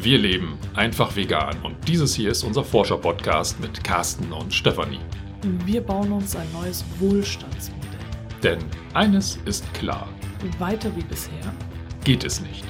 Wir leben einfach vegan und dieses hier ist unser Forscher-Podcast mit Carsten und Stefanie. Wir bauen uns ein neues Wohlstandsmodell. Denn eines ist klar. Weiter wie bisher geht es nicht.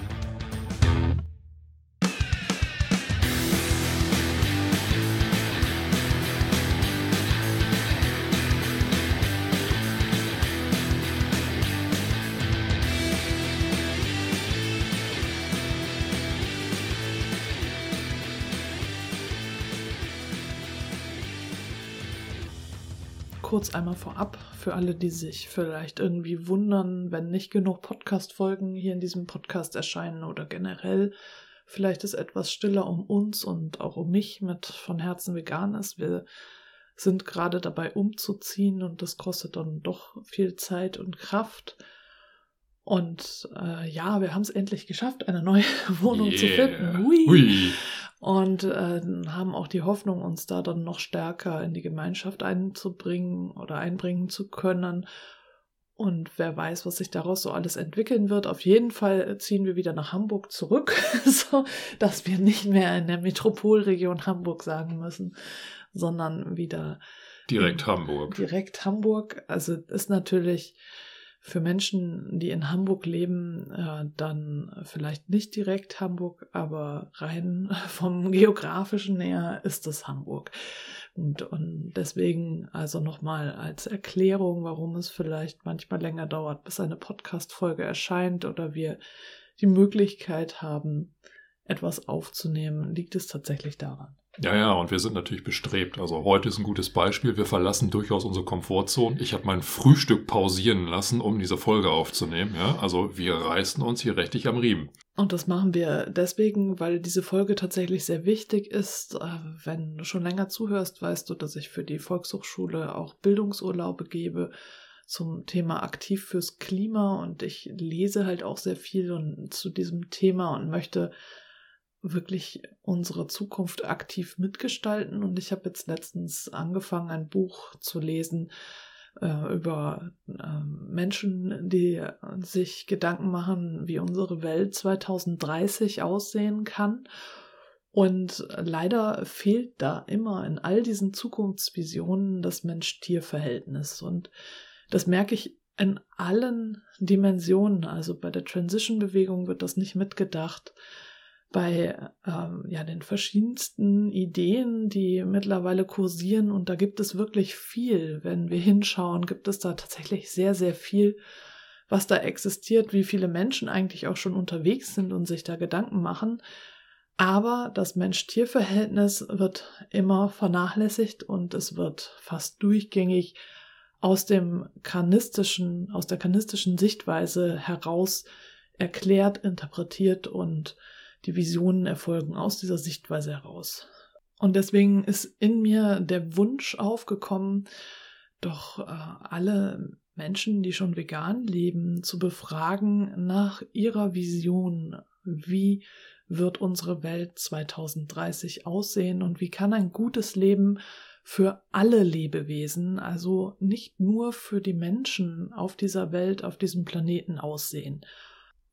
Kurz einmal vorab für alle, die sich vielleicht irgendwie wundern, wenn nicht genug Podcast-Folgen hier in diesem Podcast erscheinen oder generell vielleicht ist etwas stiller um uns und auch um mich mit von Herzen vegan ist. Wir sind gerade dabei umzuziehen und das kostet dann doch viel Zeit und Kraft. Und äh, ja, wir haben es endlich geschafft, eine neue Wohnung yeah. zu finden. Hui. Hui und äh, haben auch die Hoffnung, uns da dann noch stärker in die Gemeinschaft einzubringen oder einbringen zu können. Und wer weiß, was sich daraus so alles entwickeln wird. Auf jeden Fall ziehen wir wieder nach Hamburg zurück, so dass wir nicht mehr in der Metropolregion Hamburg sagen müssen, sondern wieder direkt Hamburg. Direkt Hamburg. Also ist natürlich für Menschen, die in Hamburg leben, äh, dann vielleicht nicht direkt Hamburg, aber rein vom geografischen her ist es Hamburg. Und, und deswegen also nochmal als Erklärung, warum es vielleicht manchmal länger dauert, bis eine Podcast-Folge erscheint oder wir die Möglichkeit haben, etwas aufzunehmen, liegt es tatsächlich daran. Ja, ja, und wir sind natürlich bestrebt. Also heute ist ein gutes Beispiel. Wir verlassen durchaus unsere Komfortzone. Ich habe mein Frühstück pausieren lassen, um diese Folge aufzunehmen. Ja, also wir reißen uns hier richtig am Riemen. Und das machen wir deswegen, weil diese Folge tatsächlich sehr wichtig ist. Äh, wenn du schon länger zuhörst, weißt du, dass ich für die Volkshochschule auch Bildungsurlaube gebe zum Thema aktiv fürs Klima und ich lese halt auch sehr viel und zu diesem Thema und möchte wirklich unsere Zukunft aktiv mitgestalten. Und ich habe jetzt letztens angefangen, ein Buch zu lesen äh, über äh, Menschen, die sich Gedanken machen, wie unsere Welt 2030 aussehen kann. Und leider fehlt da immer in all diesen Zukunftsvisionen das Mensch-Tier-Verhältnis. Und das merke ich in allen Dimensionen. Also bei der Transition-Bewegung wird das nicht mitgedacht bei ähm, ja, den verschiedensten Ideen, die mittlerweile kursieren. Und da gibt es wirklich viel. Wenn wir hinschauen, gibt es da tatsächlich sehr, sehr viel, was da existiert, wie viele Menschen eigentlich auch schon unterwegs sind und sich da Gedanken machen. Aber das Mensch-Tier-Verhältnis wird immer vernachlässigt und es wird fast durchgängig aus dem kanistischen, aus der kanistischen Sichtweise heraus erklärt, interpretiert und die Visionen erfolgen aus dieser Sichtweise heraus. Und deswegen ist in mir der Wunsch aufgekommen, doch äh, alle Menschen, die schon vegan leben, zu befragen nach ihrer Vision. Wie wird unsere Welt 2030 aussehen und wie kann ein gutes Leben für alle Lebewesen, also nicht nur für die Menschen auf dieser Welt, auf diesem Planeten aussehen?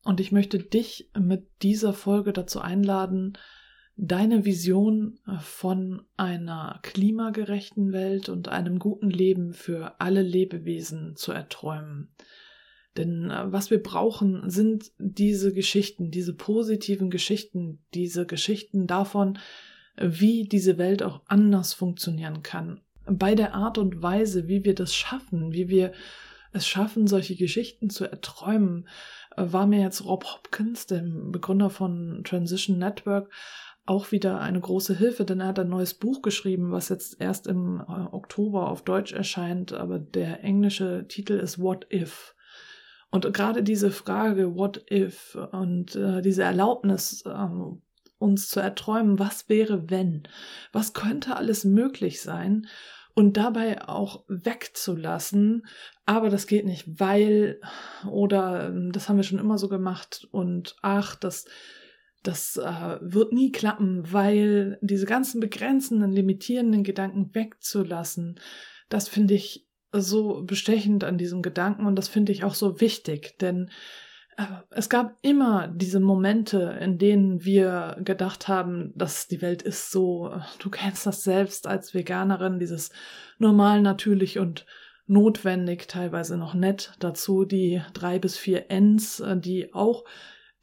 Und ich möchte dich mit dieser Folge dazu einladen, deine Vision äh, von einer klimagerechten Welt und einem guten Leben für alle Lebewesen zu erträumen. Denn äh, was wir brauchen, sind diese Geschichten, diese positiven Geschichten, diese Geschichten davon, wie diese Welt auch anders funktionieren kann. Bei der Art und Weise, wie wir das schaffen, wie wir es schaffen, solche Geschichten zu erträumen, war mir jetzt Rob Hopkins, dem Begründer von Transition Network, auch wieder eine große Hilfe, denn er hat ein neues Buch geschrieben, was jetzt erst im äh, Oktober auf Deutsch erscheint, aber der englische Titel ist What If. Und gerade diese Frage What If und äh, diese Erlaubnis, äh, uns zu erträumen, was wäre wenn, was könnte alles möglich sein und dabei auch wegzulassen, aber das geht nicht, weil oder ähm, das haben wir schon immer so gemacht und ach, das das äh, wird nie klappen, weil diese ganzen begrenzenden, limitierenden Gedanken wegzulassen, das finde ich so bestechend an diesem Gedanken und das finde ich auch so wichtig, denn es gab immer diese Momente, in denen wir gedacht haben, dass die Welt ist so, du kennst das selbst als Veganerin, dieses normal, natürlich und notwendig, teilweise noch nett. Dazu die drei bis vier Ns, äh, die auch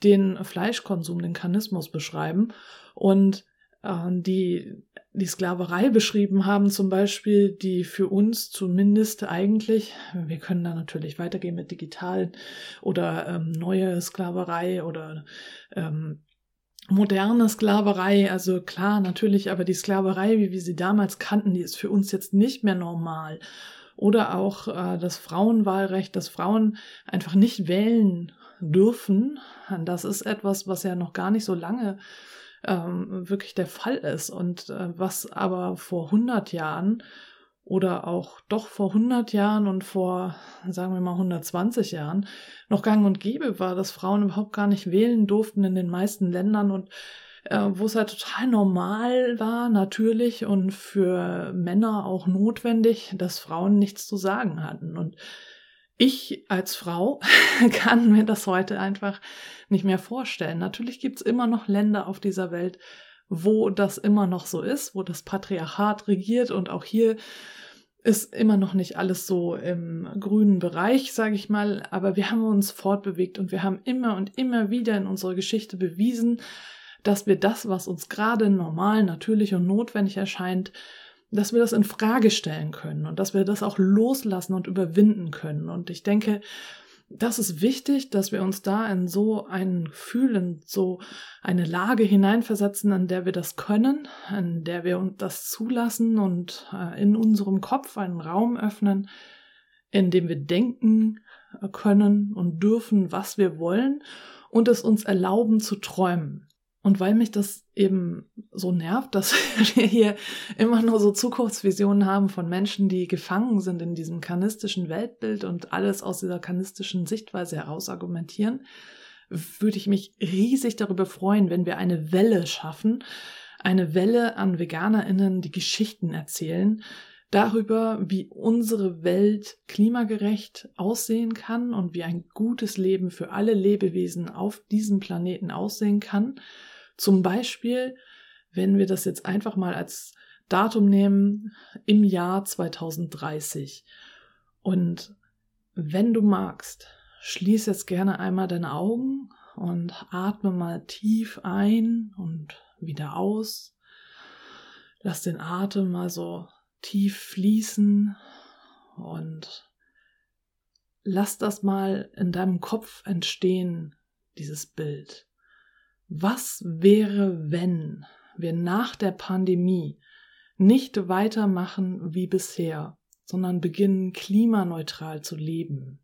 den Fleischkonsum, den Kanismus beschreiben und die die Sklaverei beschrieben haben, zum Beispiel, die für uns zumindest eigentlich, wir können da natürlich weitergehen mit digitalen oder ähm, neue Sklaverei oder ähm, moderne Sklaverei, also klar, natürlich, aber die Sklaverei, wie wir sie damals kannten, die ist für uns jetzt nicht mehr normal. Oder auch äh, das Frauenwahlrecht, dass Frauen einfach nicht wählen dürfen. Das ist etwas, was ja noch gar nicht so lange ähm, wirklich der Fall ist und äh, was aber vor 100 Jahren oder auch doch vor 100 Jahren und vor, sagen wir mal, 120 Jahren noch gang und gäbe war, dass Frauen überhaupt gar nicht wählen durften in den meisten Ländern und äh, wo es halt total normal war, natürlich und für Männer auch notwendig, dass Frauen nichts zu sagen hatten. Und ich als Frau kann mir das heute einfach nicht mehr vorstellen. Natürlich gibt es immer noch Länder auf dieser Welt, wo das immer noch so ist, wo das Patriarchat regiert und auch hier ist immer noch nicht alles so im grünen Bereich, sage ich mal, aber wir haben uns fortbewegt und wir haben immer und immer wieder in unserer Geschichte bewiesen, dass wir das, was uns gerade normal, natürlich und notwendig erscheint, dass wir das in Frage stellen können und dass wir das auch loslassen und überwinden können. Und ich denke, das ist wichtig, dass wir uns da in so ein Gefühl, in so eine Lage hineinversetzen, an der wir das können, an der wir uns das zulassen und äh, in unserem Kopf einen Raum öffnen, in dem wir denken können und dürfen, was wir wollen und es uns erlauben zu träumen. Und weil mich das eben so nervt, dass wir hier immer nur so Zukunftsvisionen haben von Menschen, die gefangen sind in diesem kanistischen Weltbild und alles aus dieser kanistischen Sichtweise heraus argumentieren, würde ich mich riesig darüber freuen, wenn wir eine Welle schaffen, eine Welle an Veganerinnen, die Geschichten erzählen, darüber, wie unsere Welt klimagerecht aussehen kann und wie ein gutes Leben für alle Lebewesen auf diesem Planeten aussehen kann zum Beispiel, wenn wir das jetzt einfach mal als Datum nehmen, im Jahr 2030. Und wenn du magst, schließ jetzt gerne einmal deine Augen und atme mal tief ein und wieder aus. Lass den Atem mal so tief fließen und lass das mal in deinem Kopf entstehen, dieses Bild. Was wäre, wenn wir nach der Pandemie nicht weitermachen wie bisher, sondern beginnen klimaneutral zu leben?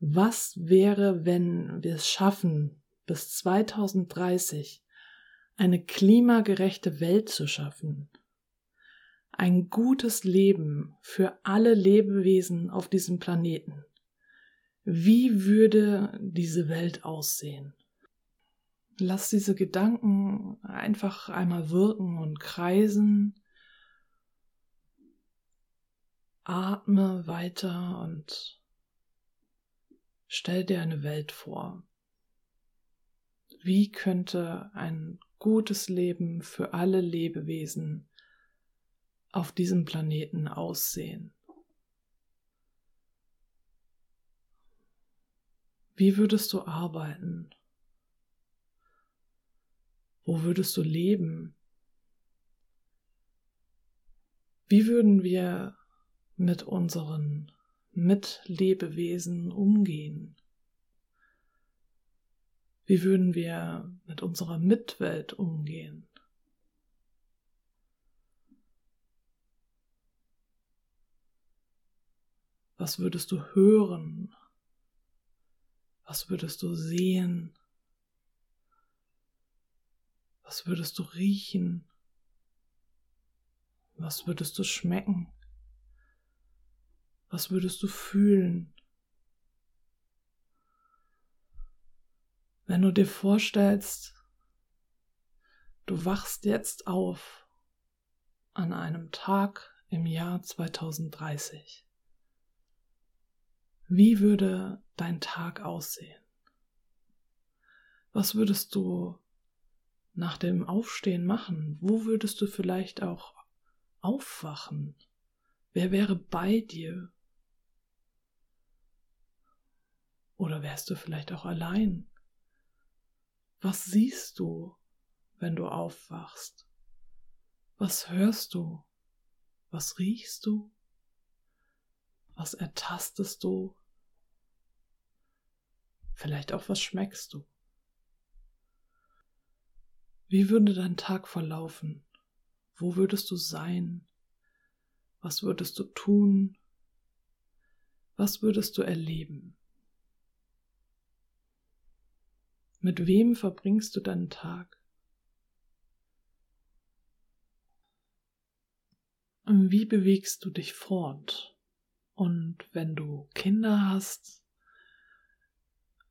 Was wäre, wenn wir es schaffen, bis 2030 eine klimagerechte Welt zu schaffen? Ein gutes Leben für alle Lebewesen auf diesem Planeten. Wie würde diese Welt aussehen? Lass diese Gedanken einfach einmal wirken und kreisen. Atme weiter und stell dir eine Welt vor. Wie könnte ein gutes Leben für alle Lebewesen auf diesem Planeten aussehen? Wie würdest du arbeiten? Wo würdest du leben? Wie würden wir mit unseren Mitlebewesen umgehen? Wie würden wir mit unserer Mitwelt umgehen? Was würdest du hören? Was würdest du sehen? Was würdest du riechen? Was würdest du schmecken? Was würdest du fühlen? Wenn du dir vorstellst, du wachst jetzt auf an einem Tag im Jahr 2030. Wie würde dein Tag aussehen? Was würdest du nach dem Aufstehen machen? Wo würdest du vielleicht auch aufwachen? Wer wäre bei dir? Oder wärst du vielleicht auch allein? Was siehst du, wenn du aufwachst? Was hörst du? Was riechst du? Was ertastest du? Vielleicht auch was schmeckst du? Wie würde dein Tag verlaufen? Wo würdest du sein? Was würdest du tun? Was würdest du erleben? Mit wem verbringst du deinen Tag? Wie bewegst du dich fort? Und wenn du Kinder hast,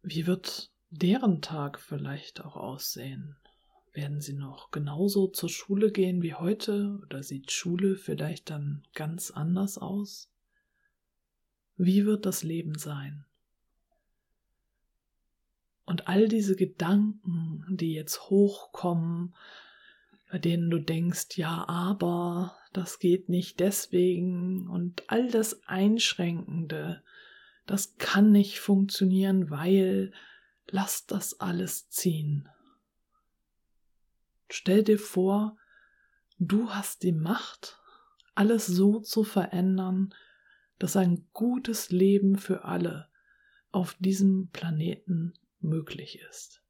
wie wird deren Tag vielleicht auch aussehen? Werden sie noch genauso zur Schule gehen wie heute oder sieht Schule vielleicht dann ganz anders aus? Wie wird das Leben sein? Und all diese Gedanken, die jetzt hochkommen, bei denen du denkst, ja, aber das geht nicht deswegen und all das Einschränkende, das kann nicht funktionieren, weil lass das alles ziehen. Stell dir vor, du hast die Macht, alles so zu verändern, dass ein gutes Leben für alle auf diesem Planeten möglich ist.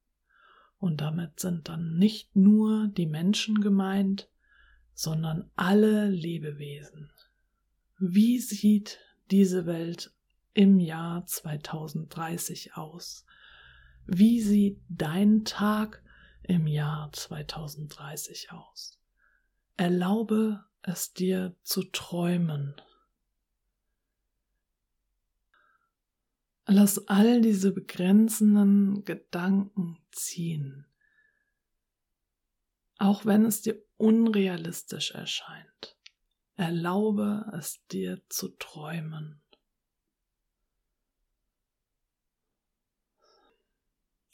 Und damit sind dann nicht nur die Menschen gemeint, sondern alle Lebewesen. Wie sieht diese Welt im Jahr 2030 aus? Wie sieht dein Tag im Jahr 2030 aus? Erlaube es dir zu träumen. Lass all diese begrenzenden Gedanken ziehen auch wenn es dir unrealistisch erscheint. Erlaube es dir zu träumen.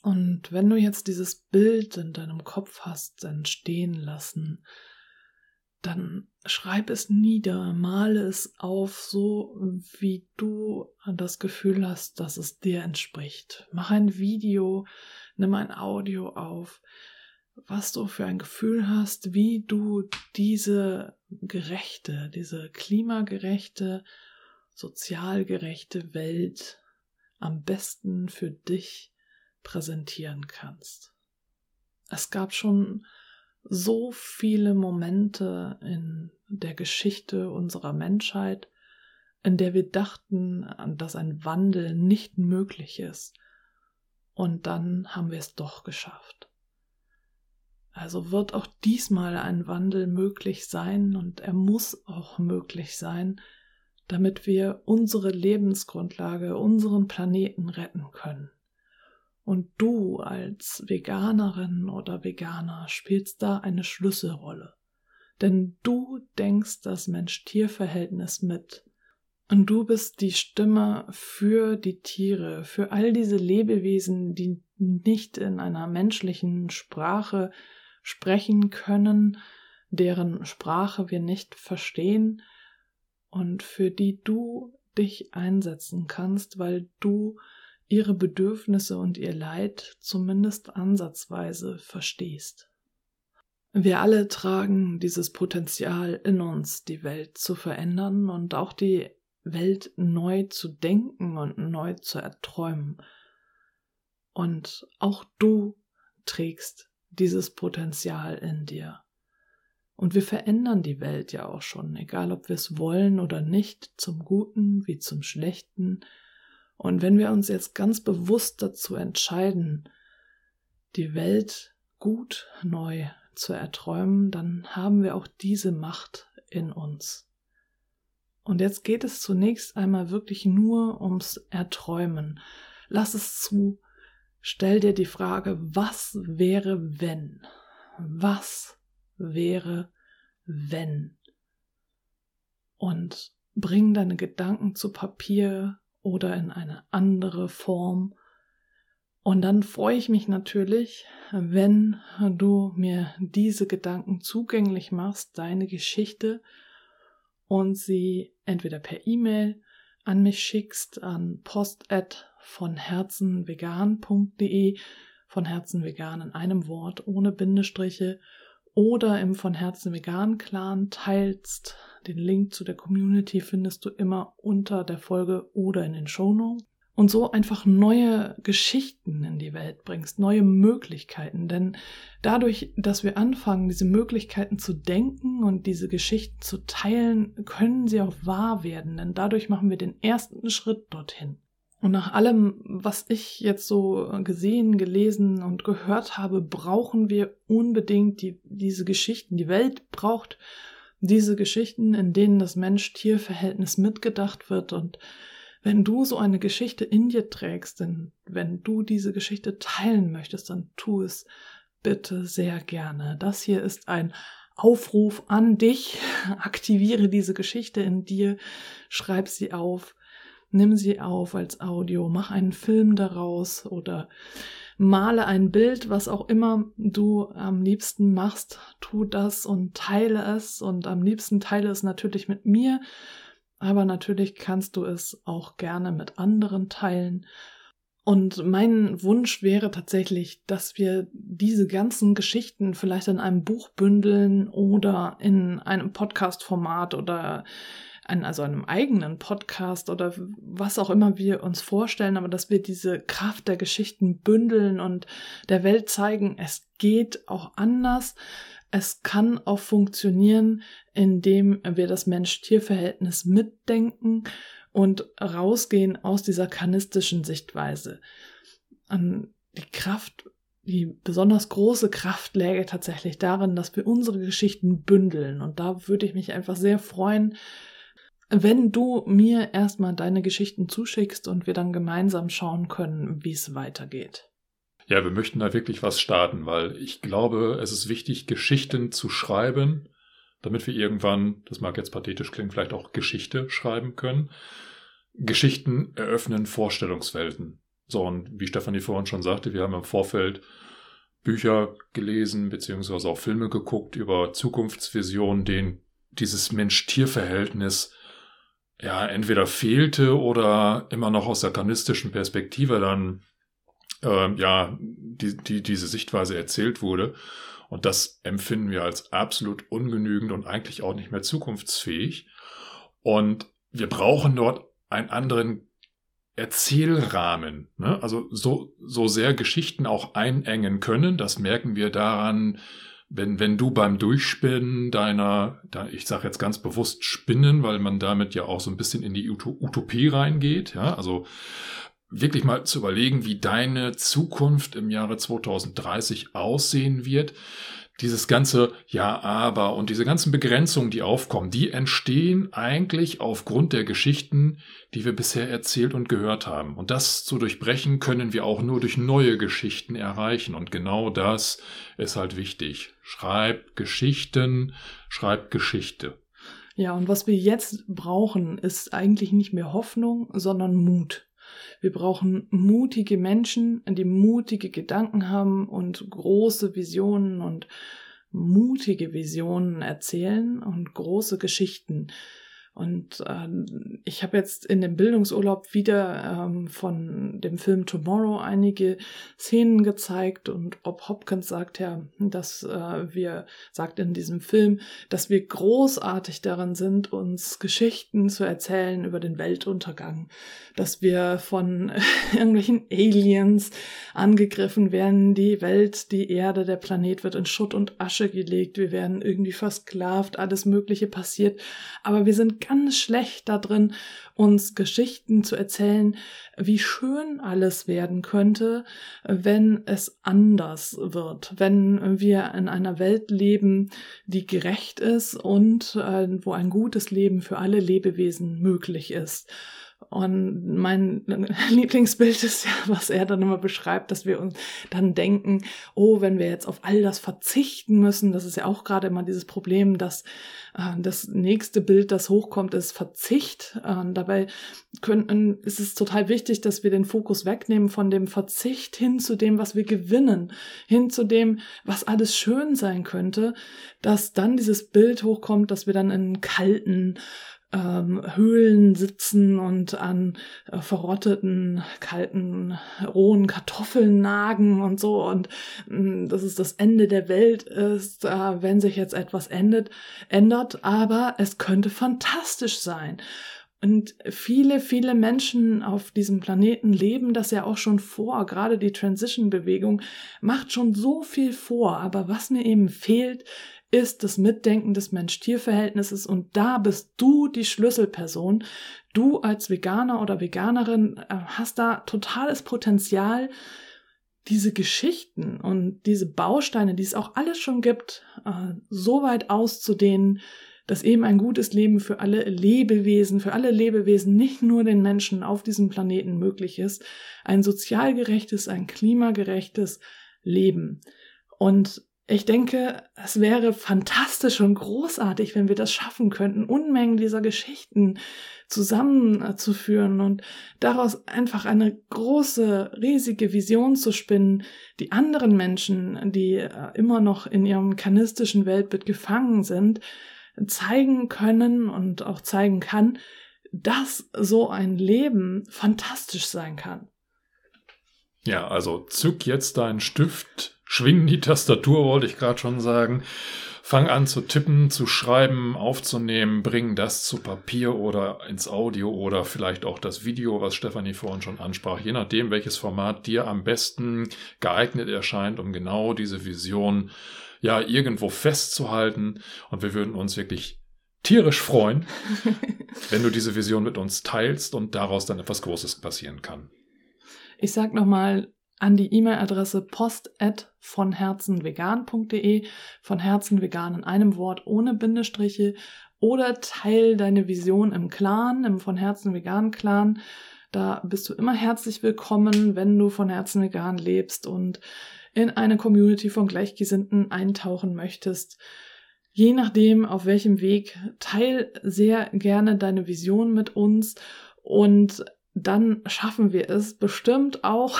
Und wenn du jetzt dieses Bild in deinem Kopf hast entstehen lassen, dann schreib es nieder, male es auf, so wie du das Gefühl hast, dass es dir entspricht. Mach ein Video, nimm ein Audio auf, was du für ein Gefühl hast, wie du diese gerechte, diese klimagerechte, sozialgerechte Welt am besten für dich präsentieren kannst. Es gab schon so viele Momente in der Geschichte unserer Menschheit, in der wir dachten, dass ein Wandel nicht möglich ist. Und dann haben wir es doch geschafft. Also wird auch diesmal ein Wandel möglich sein und er muss auch möglich sein, damit wir unsere Lebensgrundlage, unseren Planeten retten können. Und du als Veganerin oder Veganer spielst da eine Schlüsselrolle. Denn du denkst das Mensch-Tier-Verhältnis mit. Und du bist die Stimme für die Tiere, für all diese Lebewesen, die nicht in einer menschlichen Sprache sprechen können, deren Sprache wir nicht verstehen und für die du dich einsetzen kannst, weil du ihre Bedürfnisse und ihr Leid zumindest ansatzweise verstehst. Wir alle tragen dieses Potenzial in uns, die Welt zu verändern und auch die Welt neu zu denken und neu zu erträumen. Und auch du trägst dieses Potenzial in dir. Und wir verändern die Welt ja auch schon, egal ob wir es wollen oder nicht, zum Guten wie zum Schlechten. Und wenn wir uns jetzt ganz bewusst dazu entscheiden, die Welt gut neu zu erträumen, dann haben wir auch diese Macht in uns. Und jetzt geht es zunächst einmal wirklich nur ums Erträumen. Lass es zu, Stell dir die Frage, was wäre wenn? Was wäre wenn? Und bring deine Gedanken zu Papier oder in eine andere Form. Und dann freue ich mich natürlich, wenn du mir diese Gedanken zugänglich machst, deine Geschichte und sie entweder per E-Mail an mich schickst an post@ von herzenvegan.de, von Herzen vegan in einem Wort, ohne Bindestriche, oder im von Herzen vegan Clan teilst. Den Link zu der Community findest du immer unter der Folge oder in den Shownotes und so einfach neue Geschichten in die Welt bringst, neue Möglichkeiten. Denn dadurch, dass wir anfangen, diese Möglichkeiten zu denken und diese Geschichten zu teilen, können sie auch wahr werden. Denn dadurch machen wir den ersten Schritt dorthin. Und nach allem, was ich jetzt so gesehen, gelesen und gehört habe, brauchen wir unbedingt die, diese Geschichten. Die Welt braucht diese Geschichten, in denen das Mensch-Tier-Verhältnis mitgedacht wird und wenn du so eine Geschichte in dir trägst, denn wenn du diese Geschichte teilen möchtest, dann tu es bitte sehr gerne. Das hier ist ein Aufruf an dich. Aktiviere diese Geschichte in dir, schreib sie auf, nimm sie auf als Audio, mach einen Film daraus oder male ein Bild, was auch immer du am liebsten machst, tu das und teile es und am liebsten teile es natürlich mit mir aber natürlich kannst du es auch gerne mit anderen teilen. Und mein Wunsch wäre tatsächlich, dass wir diese ganzen Geschichten vielleicht in einem Buch bündeln oder in einem Podcast-Format oder an also einem eigenen Podcast oder was auch immer wir uns vorstellen, aber dass wir diese Kraft der Geschichten bündeln und der Welt zeigen, es geht auch anders. Es kann auch funktionieren, indem wir das Mensch-Tier-Verhältnis mitdenken und rausgehen aus dieser kanistischen Sichtweise. Die Kraft, die besonders große Kraft läge tatsächlich darin, dass wir unsere Geschichten bündeln. Und da würde ich mich einfach sehr freuen, wenn du mir erstmal deine Geschichten zuschickst und wir dann gemeinsam schauen können, wie es weitergeht. Ja, wir möchten da wirklich was starten, weil ich glaube, es ist wichtig, Geschichten zu schreiben, damit wir irgendwann, das mag jetzt pathetisch klingen, vielleicht auch Geschichte schreiben können. Geschichten eröffnen Vorstellungswelten. So, und wie Stefanie vorhin schon sagte, wir haben im Vorfeld Bücher gelesen, beziehungsweise auch Filme geguckt über Zukunftsvisionen, denen dieses Mensch-Tier-Verhältnis ja entweder fehlte oder immer noch aus der kanistischen Perspektive dann äh, ja, die, die, diese Sichtweise erzählt wurde. Und das empfinden wir als absolut ungenügend und eigentlich auch nicht mehr zukunftsfähig. Und wir brauchen dort einen anderen Erzählrahmen. Ne? Also so, so sehr Geschichten auch einengen können, das merken wir daran, wenn, wenn du beim Durchspinnen deiner, ich sage jetzt ganz bewusst Spinnen, weil man damit ja auch so ein bisschen in die Utopie reingeht, ja, also wirklich mal zu überlegen, wie deine Zukunft im Jahre 2030 aussehen wird. Dieses ganze Ja, aber und diese ganzen Begrenzungen, die aufkommen, die entstehen eigentlich aufgrund der Geschichten, die wir bisher erzählt und gehört haben. Und das zu durchbrechen können wir auch nur durch neue Geschichten erreichen. Und genau das ist halt wichtig. Schreib Geschichten, schreib Geschichte. Ja, und was wir jetzt brauchen, ist eigentlich nicht mehr Hoffnung, sondern Mut. Wir brauchen mutige Menschen, die mutige Gedanken haben und große Visionen und mutige Visionen erzählen und große Geschichten. Und äh, ich habe jetzt in dem Bildungsurlaub wieder ähm, von dem Film Tomorrow einige Szenen gezeigt. Und Bob Hopkins sagt ja, dass äh, wir, sagt in diesem Film, dass wir großartig daran sind, uns Geschichten zu erzählen über den Weltuntergang, dass wir von irgendwelchen Aliens angegriffen werden, die Welt, die Erde, der Planet wird in Schutt und Asche gelegt, wir werden irgendwie versklavt, alles Mögliche passiert, aber wir sind ganz schlecht da drin, uns Geschichten zu erzählen, wie schön alles werden könnte, wenn es anders wird, wenn wir in einer Welt leben, die gerecht ist und äh, wo ein gutes Leben für alle Lebewesen möglich ist. Und mein Lieblingsbild ist ja, was er dann immer beschreibt, dass wir uns dann denken, oh, wenn wir jetzt auf all das verzichten müssen, das ist ja auch gerade immer dieses Problem, dass äh, das nächste Bild, das hochkommt, ist Verzicht. Äh, dabei können, ist es total wichtig, dass wir den Fokus wegnehmen von dem Verzicht hin zu dem, was wir gewinnen, hin zu dem, was alles schön sein könnte, dass dann dieses Bild hochkommt, dass wir dann in kalten, ähm, Höhlen sitzen und an äh, verrotteten, kalten, rohen Kartoffeln nagen und so und mh, mm, dass es das Ende der Welt ist, äh, wenn sich jetzt etwas endet, ändert, aber es könnte fantastisch sein. Und viele, viele Menschen auf diesem Planeten leben das ja auch schon vor. Gerade die Transition-Bewegung macht schon so viel vor. Aber was mir eben fehlt, ist das Mitdenken des Mensch-Tier-Verhältnisses und da bist du die Schlüsselperson. Du als Veganer oder Veganerin äh, hast da totales Potenzial, diese Geschichten und diese Bausteine, die es auch alles schon gibt, äh, so weit auszudehnen, dass eben ein gutes Leben für alle Lebewesen, für alle Lebewesen, nicht nur den Menschen auf diesem Planeten möglich ist. Ein sozial gerechtes, ein klimagerechtes Leben. Und ich denke, es wäre fantastisch und großartig, wenn wir das schaffen könnten, Unmengen dieser Geschichten zusammenzuführen und daraus einfach eine große, riesige Vision zu spinnen, die anderen Menschen, die äh, immer noch in ihrem kanistischen Weltbild gefangen sind, zeigen können und auch zeigen kann, dass so ein Leben fantastisch sein kann. Ja, also zück jetzt deinen Stift, Schwing die Tastatur, wollte ich gerade schon sagen. Fang an zu tippen, zu schreiben, aufzunehmen, bring das zu Papier oder ins Audio oder vielleicht auch das Video, was Stefanie vorhin schon ansprach, je nachdem, welches Format dir am besten geeignet erscheint, um genau diese Vision ja irgendwo festzuhalten. Und wir würden uns wirklich tierisch freuen, wenn du diese Vision mit uns teilst und daraus dann etwas Großes passieren kann. Ich sag nochmal, an die E-Mail-Adresse post von herzenvegan.de, von Herzen vegan in einem Wort ohne Bindestriche oder teil deine Vision im Clan, im von Herzen vegan Clan. Da bist du immer herzlich willkommen, wenn du von Herzen vegan lebst und in eine Community von Gleichgesinnten eintauchen möchtest. Je nachdem, auf welchem Weg, teil sehr gerne deine Vision mit uns und dann schaffen wir es bestimmt auch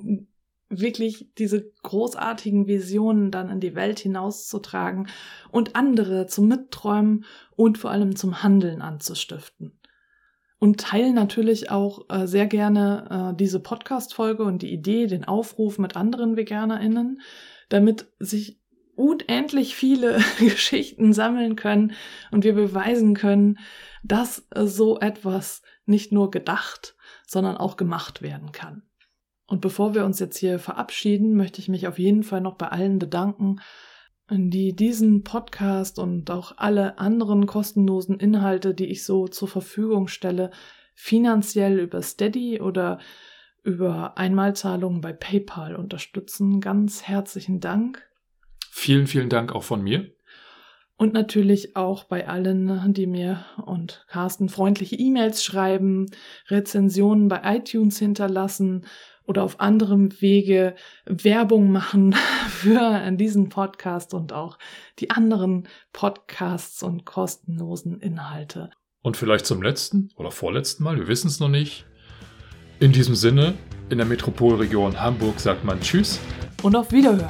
wirklich diese großartigen Visionen dann in die Welt hinauszutragen und andere zum Mitträumen und vor allem zum Handeln anzustiften. Und teilen natürlich auch äh, sehr gerne äh, diese Podcast-Folge und die Idee, den Aufruf mit anderen VeganerInnen, damit sich unendlich viele Geschichten sammeln können und wir beweisen können, dass so etwas nicht nur gedacht, sondern auch gemacht werden kann. Und bevor wir uns jetzt hier verabschieden, möchte ich mich auf jeden Fall noch bei allen bedanken, die diesen Podcast und auch alle anderen kostenlosen Inhalte, die ich so zur Verfügung stelle, finanziell über Steady oder über Einmalzahlungen bei PayPal unterstützen. Ganz herzlichen Dank. Vielen, vielen Dank auch von mir. Und natürlich auch bei allen, die mir und Carsten freundliche E-Mails schreiben, Rezensionen bei iTunes hinterlassen oder auf anderem Wege Werbung machen für diesen Podcast und auch die anderen Podcasts und kostenlosen Inhalte. Und vielleicht zum letzten oder vorletzten Mal, wir wissen es noch nicht. In diesem Sinne, in der Metropolregion Hamburg sagt man Tschüss und auf Wiederhören.